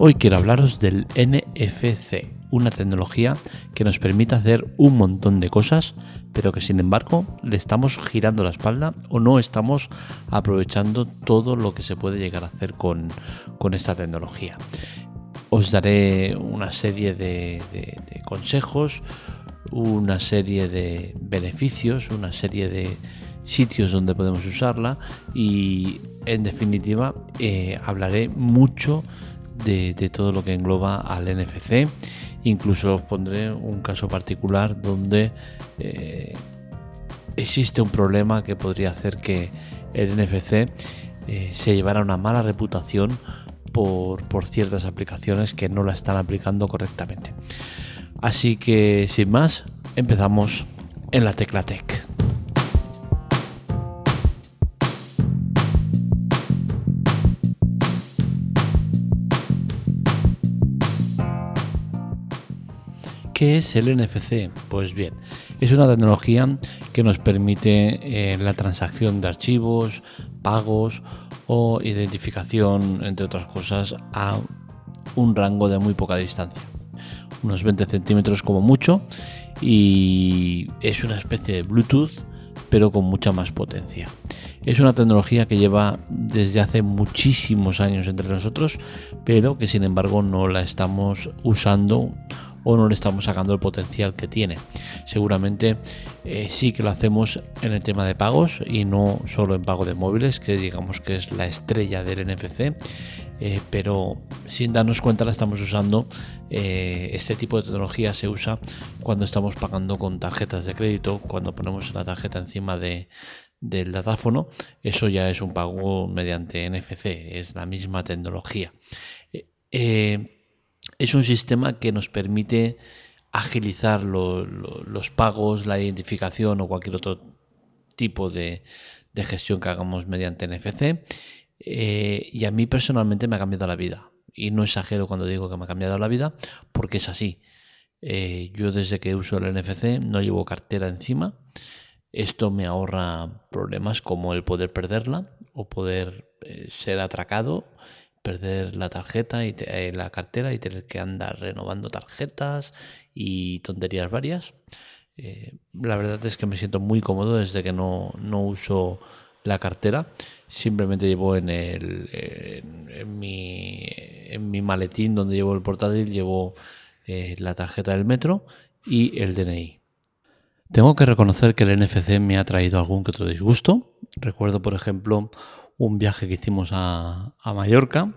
Hoy quiero hablaros del NFC, una tecnología que nos permite hacer un montón de cosas, pero que sin embargo le estamos girando la espalda o no estamos aprovechando todo lo que se puede llegar a hacer con, esta tecnología. Os daré una serie de, consejos, una serie de beneficios, una serie de sitios donde podemos usarla y en definitiva eh, hablaré mucho de, todo lo que engloba al NFC. Incluso os pondré un caso particular donde eh, existe un problema que podría hacer que el NFC eh, se llevara una mala reputación por, por, ciertas aplicaciones que no la están aplicando correctamente. Así que sin más, empezamos en la tecla Tech. ¿Qué es el NFC? Pues bien, es una tecnología que nos permite eh, la transacción de archivos, pagos o identificación, entre otras cosas, a un rango de muy poca distancia, unos 20 centímetros como mucho, y es una especie de Bluetooth, pero con mucha más potencia. Es una tecnología que lleva desde hace muchísimos años entre nosotros, pero que sin embargo no la estamos usando o no le estamos sacando el potencial que tiene. Seguramente eh, sí que lo hacemos en el tema de pagos y no solo en pago de móviles, que digamos que es la estrella del NFC, eh, pero sin darnos cuenta la estamos usando. Eh, este tipo de tecnología se usa cuando estamos pagando con tarjetas de crédito, cuando ponemos la tarjeta encima de, del datáfono, eso ya es un pago mediante NFC, es la misma tecnología. Es un sistema que nos permite agilizar los pagos, la identificación o cualquier otro tipo de, gestión que hagamos mediante NFC. Eh, y a mí personalmente me ha cambiado la vida. Y no exagero cuando digo que me ha cambiado la vida, porque es así. Eh, yo desde que uso el NFC no llevo cartera encima. Esto me ahorra problemas como el poder perderla o poder eh, ser atracado perder la tarjeta y eh, la cartera y tener que andar renovando tarjetas y tonterías varias. Eh, la verdad es que me siento muy cómodo desde que no, uso la cartera. Simplemente llevo en, el, en, mi, en mi maletín donde llevo el portátil, llevo eh, la tarjeta del metro y el DNI. Tengo que reconocer que el NFC me ha traído algún que otro disgusto. Recuerdo, por ejemplo, un viaje que hicimos a, Mallorca,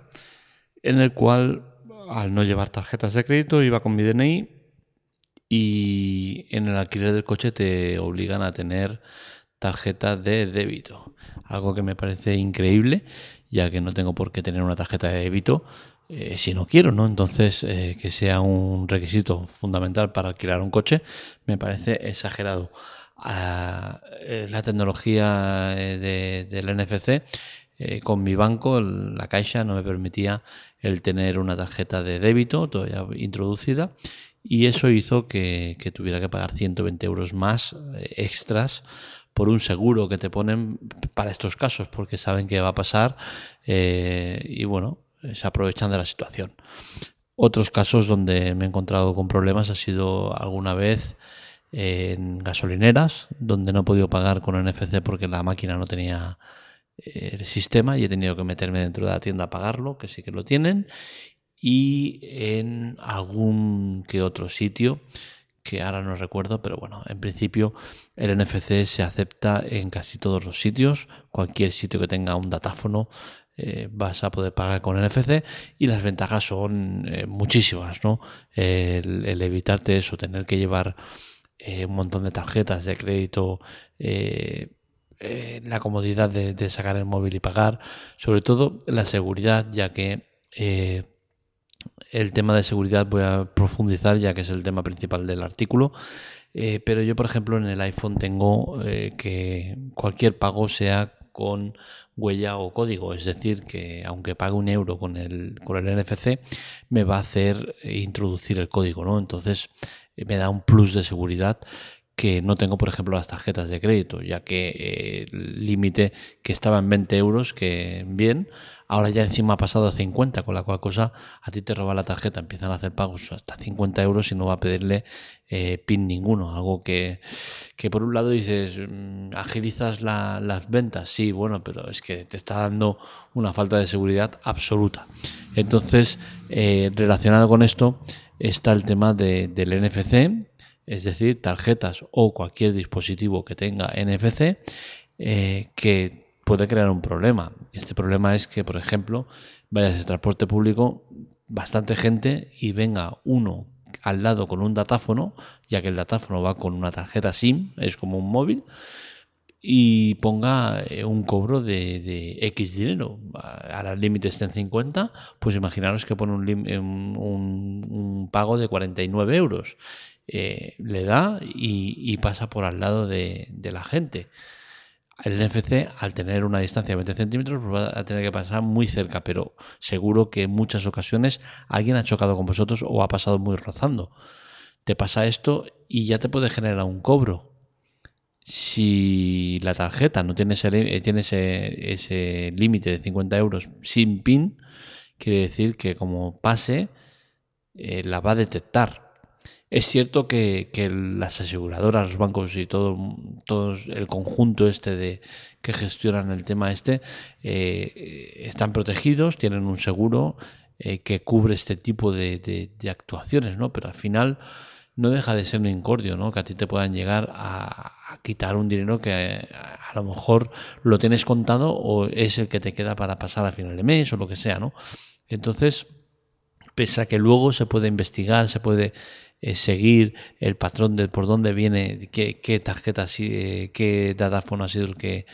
en el cual, al no llevar tarjetas de crédito, iba con mi DNI y en el alquiler del coche te obligan a tener tarjeta de débito. Algo que me parece increíble, ya que no tengo por qué tener una tarjeta de débito eh, si no quiero, ¿no? Entonces, eh, que sea un requisito fundamental para alquilar un coche, me parece exagerado. Eh, la tecnología eh, del NFC eh, con mi banco, la Caixa, no me permitía el tener una tarjeta de débito todavía introducida y eso hizo que, tuviera que pagar 120 euros más extras por un seguro que te ponen para estos casos porque saben que va a pasar y bueno, se aprovechan de la situación. Otros casos donde me he encontrado con problemas ha sido alguna vez en gasolineras, donde no he podido pagar con NFC porque la máquina no tenía eh, el sistema y he tenido que meterme dentro de la tienda a pagarlo, que sí que lo tienen, y en algún que otro sitio que ahora no recuerdo, pero bueno, en principio el NFC se acepta en casi todos los sitios, cualquier sitio que tenga un datáfono eh, vas a poder pagar con NFC y las ventajas son eh, muchísimas, ¿no? el, evitarte eso, tener que llevar eh, un montón de tarjetas de crédito, eh, eh, la comodidad de, sacar el móvil y pagar, sobre todo la seguridad, ya que el tema de seguridad voy a profundizar, ya que es el tema principal del artículo. pero yo, por ejemplo, en el iPhone tengo que cualquier pago sea con huella o código, es decir, que aunque pague un euro con el, con el NFC, me va a hacer introducir el código, ¿no? Entonces, me da un plus de seguridad que no tengo, por ejemplo, las tarjetas de crédito, ya que eh, el límite que estaba en 20 euros, que bien, ahora ya encima ha pasado a 50, con la cual cosa a ti te roba la tarjeta, empiezan a hacer pagos hasta 50 euros y no va a pedirle eh, PIN ninguno, algo que, por un lado dices, mm, agilizas las ventas, sí, bueno, pero es que te está dando una falta de seguridad absoluta. Entonces, eh, relacionado con esto está el tema del NFC, es decir, tarjetas o cualquier dispositivo que tenga NFC eh, que puede crear un problema. Este problema es que, por ejemplo, vayas en transporte público, bastante gente y venga uno al lado con un datáfono, ya que el datáfono va con una tarjeta SIM, es como un móvil, y ponga eh, un cobro de, X dinero. Ahora el límite está en 50, pues imaginaros que pone un, un pago de 49 euros. Eh, le da y, pasa por al lado de, la gente. El NFC, al tener una distancia de 20 centímetros, pues va a tener que pasar muy cerca, pero seguro que en muchas ocasiones alguien ha chocado con vosotros o ha pasado muy rozando. Te pasa esto y ya te puede generar un cobro. Si la tarjeta no tiene ese, eh, tiene ese, límite de 50 euros sin PIN, quiere decir que como pase, eh, la va a detectar es cierto que, las aseguradoras, los bancos y todo, todo el conjunto este de que gestionan el tema este eh, están protegidos, tienen un seguro eh, que cubre este tipo de, actuaciones, ¿no? Pero al final no deja de ser un incordio, ¿no? Que a ti te puedan llegar a, quitar un dinero que a, a, lo mejor lo tienes contado o es el que te queda para pasar a final de mes o lo que sea, ¿no? Entonces, pese a que luego se puede investigar, se puede eh, seguir el patrón de por dónde viene, qué, qué tarjeta, eh, qué datáfono ha sido el que,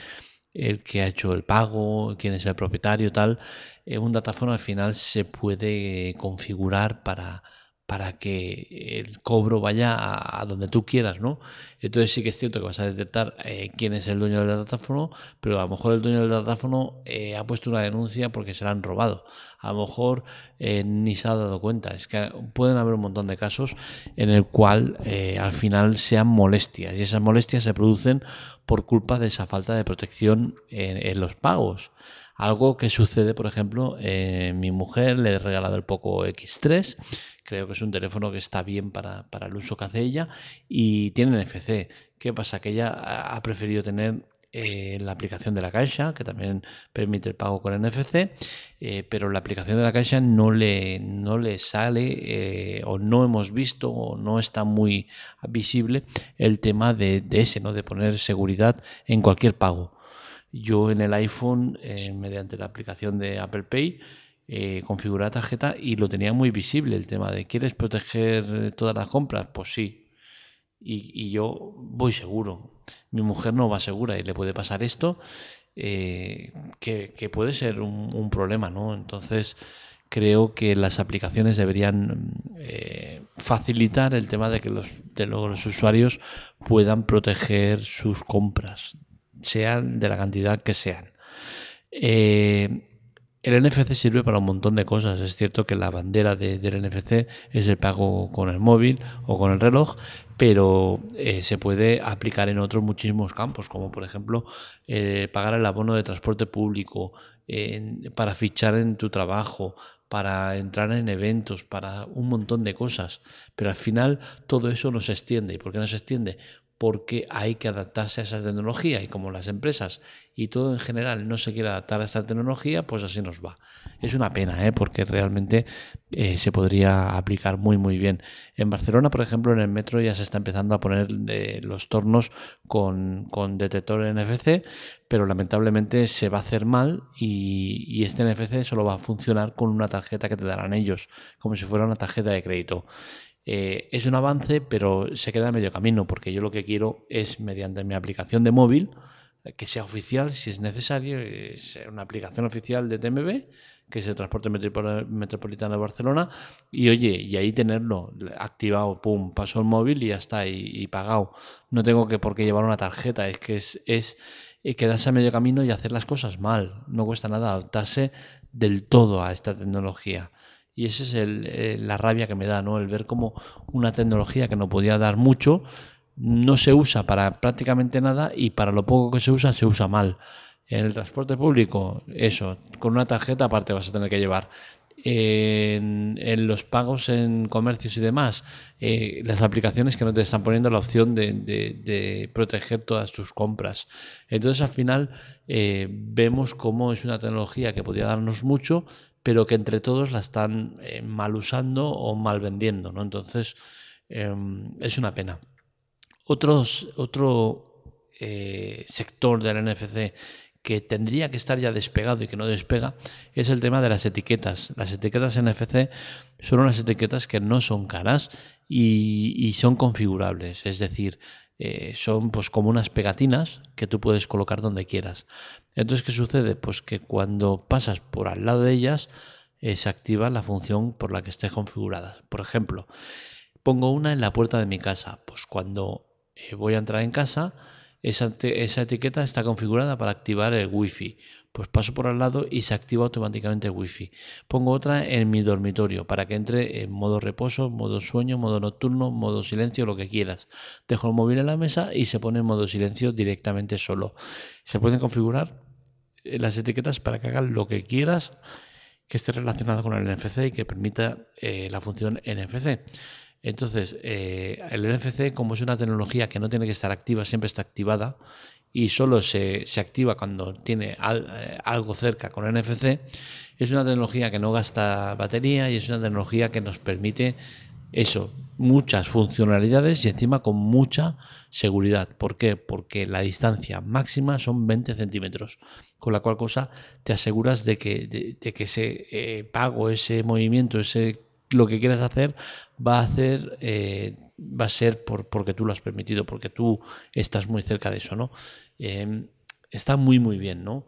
el que ha hecho el pago, quién es el propietario, tal. Eh, un datáfono al final se puede configurar para, para que el cobro vaya a, donde tú quieras, ¿no? Entonces sí que es cierto que vas a detectar eh, quién es el dueño del datáfono, pero a lo mejor el dueño del datáfono eh, ha puesto una denuncia porque se la han robado. A lo mejor eh, ni se ha dado cuenta. Es que pueden haber un montón de casos en el cual al final sean molestias y esas molestias se producen por culpa de esa falta de protección en, los pagos. Algo que sucede, por ejemplo, mi mujer le he regalado el Poco X3 Creo que es un teléfono que está bien para, el uso que hace ella y tiene NFC. ¿Qué pasa? Que ella ha preferido tener eh, la aplicación de la caixa, que también permite el pago con NFC, eh, pero la aplicación de la caixa no le, no le sale eh, o no hemos visto o no está muy visible el tema de, ese, ¿no? de poner seguridad en cualquier pago. Yo en el iPhone, mediante la aplicación de Apple Pay, eh, configurar tarjeta y lo tenía muy visible el tema de ¿quieres proteger todas las compras? Pues sí. Y, yo voy seguro. Mi mujer no va segura y le puede pasar esto eh, que, puede ser un, problema, ¿no? Entonces creo que las aplicaciones deberían eh, facilitar el tema de que los, los usuarios puedan proteger sus compras, sean de la cantidad que sean. El NFC sirve para un montón de cosas. Es cierto que la bandera del NFC es el pago con el móvil o con el reloj, pero eh, se puede aplicar en otros muchísimos campos, como por ejemplo eh, pagar el abono de transporte público, para fichar en tu trabajo, para entrar en eventos, para un montón de cosas. Pero al final todo eso no se extiende. ¿Y por qué no se extiende? Porque hay que adaptarse a esa tecnología y como las empresas y todo en general no se quiere adaptar a esta tecnología, pues así nos va. Es una pena, ¿eh? porque realmente eh, se podría aplicar muy muy bien. En Barcelona, por ejemplo, en el metro ya se está empezando a poner eh, los tornos con, con, detector NFC, pero lamentablemente se va a hacer mal y, y este NFC solo va a funcionar con una tarjeta que te darán ellos, como si fuera una tarjeta de crédito. Eh, es un avance, pero se queda a medio camino, porque yo lo que quiero es, mediante mi aplicación de móvil, que sea oficial si es necesario, es una aplicación oficial de TMB, que es el Transporte Metropolitano de Barcelona, y oye, y ahí tenerlo activado, pum, paso el móvil y ya está, y, pagado. No tengo que por qué llevar una tarjeta, es que es, es eh, quedarse a medio camino y hacer las cosas mal. No cuesta nada adaptarse del todo a esta tecnología. Y esa es el, la rabia que me da, ¿no? El ver como una tecnología que no podía dar mucho, no se usa para prácticamente nada y para lo poco que se usa se usa mal. En el transporte público, eso, con una tarjeta aparte vas a tener que llevar. En, los pagos en comercios y demás, eh, las aplicaciones que no te están poniendo la opción de, proteger todas tus compras. Entonces al final eh, vemos cómo es una tecnología que podría darnos mucho, pero que entre todos la están eh, mal usando o mal vendiendo. ¿no? Entonces em, es una pena. Otros, otro sector del NFC que tendría que estar ya despegado y que no despega es el tema de las etiquetas. Las etiquetas NFC son unas etiquetas que no son caras y, son configurables, es decir, eh, son pues como unas pegatinas que tú puedes colocar donde quieras. Entonces, ¿qué sucede? Pues que cuando pasas por al lado de ellas eh, se activa la función por la que esté configurada. Por ejemplo, pongo una en la puerta de mi casa. Pues cuando eh, voy a entrar en casa, esa, etiqueta está configurada para activar el wifi. Pues paso por al lado y se activa automáticamente el wifi. Pongo otra en mi dormitorio para que entre en modo reposo, modo sueño, modo nocturno, modo silencio, lo que quieras. Dejo el móvil en la mesa y se pone en modo silencio directamente solo. Se pueden configurar eh, las etiquetas para que hagan lo que quieras que esté relacionado con el NFC y que permita eh, la función NFC. Entonces, eh, el NFC, como es una tecnología que no tiene que estar activa, siempre está activada y solo se, activa cuando tiene eh, algo cerca con NFC, es una tecnología que no gasta batería y es una tecnología que nos permite eso, muchas funcionalidades y encima con mucha seguridad. ¿Por qué? Porque la distancia máxima son 20 centímetros, con la cual cosa te aseguras de que, de, que ese eh, pago, ese movimiento, ese lo que quieras hacer va a hacer eh, va a ser por, porque tú lo has permitido, porque tú estás muy cerca de eso, ¿no? Em, está muy muy bien, ¿no?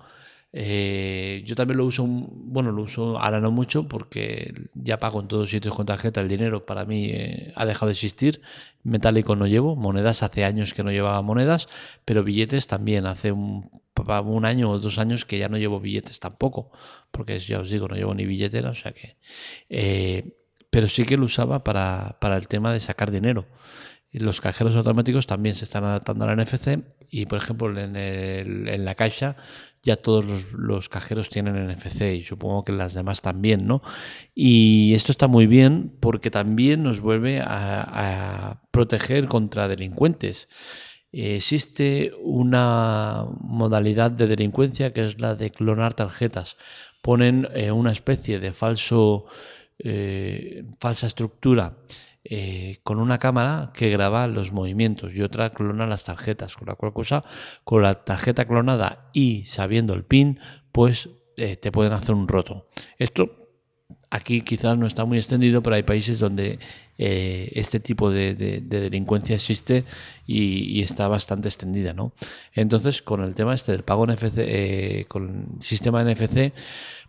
Eh, yo también lo uso, bueno, lo uso ahora no mucho porque ya pago en todos sitios con tarjeta. El dinero para mí eh, ha dejado de existir. Metálico no llevo, monedas hace años que no llevaba monedas, pero billetes también. Hace un, un año o dos años que ya no llevo billetes tampoco, porque ya os digo, no llevo ni billetera, o sea que pero sí que lo usaba para, el tema de sacar dinero. Los cajeros automáticos también se están adaptando a la NFC y, por ejemplo, en, en la caixa ya todos los, cajeros tienen NFC y supongo que las demás también, ¿no? Y esto está muy bien porque también nos vuelve a, proteger contra delincuentes. existe una modalidad de delincuencia que es la de clonar tarjetas. Ponen eh, una especie de falso eh, falsa estructura eh, con una cámara que graba los movimientos y otra clona las tarjetas, con la cual cosa, con la tarjeta clonada y sabiendo el pin, pues eh, te pueden hacer un roto. Esto aquí quizás no está muy extendido, pero hay países donde este tipo de, delincuencia existe y, está bastante extendida, ¿no? Entonces, con el tema este del pago NFC, con el sistema NFC,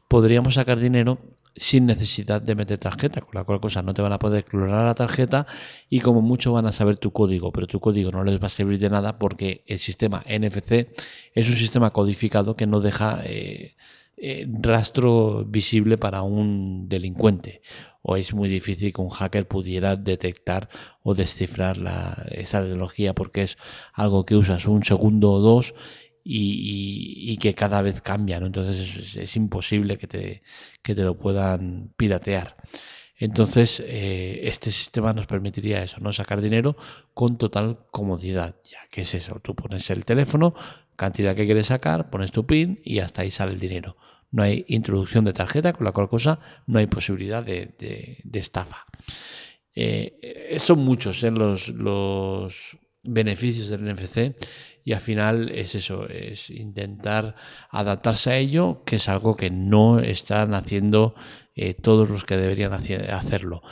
podríamos sacar dinero sin necesidad de meter tarjeta, con la cual cosa no te van a poder clonar la tarjeta y como mucho van a saber tu código, pero tu código no les va a servir de nada porque el sistema NFC es un sistema codificado que no deja eh, eh, rastro visible para un delincuente. O es muy difícil que un hacker pudiera detectar o descifrar la, esa tecnología porque es algo que usas un segundo o dos y, que cada vez cambia. Entonces es, imposible que te, que te, lo puedan piratear. Entonces, eh, este sistema nos permitiría eso, ¿no? Sacar dinero con total comodidad. Ya que es eso, tú pones el teléfono, cantidad que quieres sacar, pones tu PIN y hasta ahí sale el dinero. No hay introducción de tarjeta, con la cual cosa no hay posibilidad de, estafa. Eh, son muchos ¿eh? los, los beneficios del NFC y al final es eso, es intentar adaptarse a ello, que es algo que no están haciendo eh, todos los que deberían hacerlo.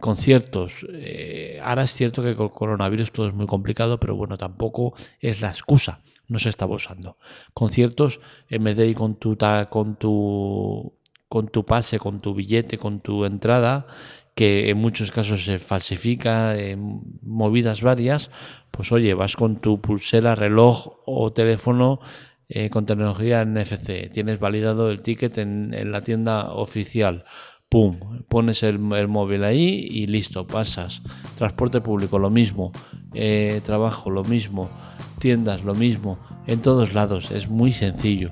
Conciertos, eh, ahora es cierto que con coronavirus todo es muy complicado, pero bueno, tampoco es la excusa, no se está usando. Conciertos, en vez de con tu, con tu, con tu pase, con tu billete, con tu entrada, que en muchos casos se falsifica, movidas varias, pues oye, vas con tu pulsera, reloj o teléfono eh, con tecnología NFC, tienes validado el ticket en, la tienda oficial, ¡pum! Pones el, móvil ahí y listo, pasas. Transporte público, lo mismo. Eh, trabajo, lo mismo. Tiendas, lo mismo. En todos lados, es muy sencillo.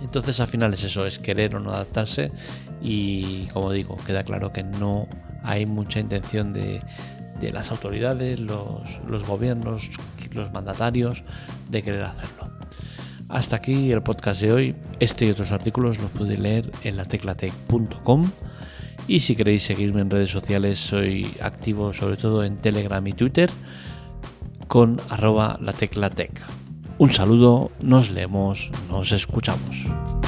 Entonces al final es eso, es querer o no adaptarse y como digo, queda claro que no hay mucha intención de, las autoridades, los, gobiernos, los mandatarios de querer hacerlo. Hasta aquí el podcast de hoy. Este y otros artículos los podéis leer en lateclatec.com y si queréis seguirme en redes sociales soy activo sobre todo en Telegram y Twitter con arroba lateclatec. Un saludo, nos leemos, nos escuchamos.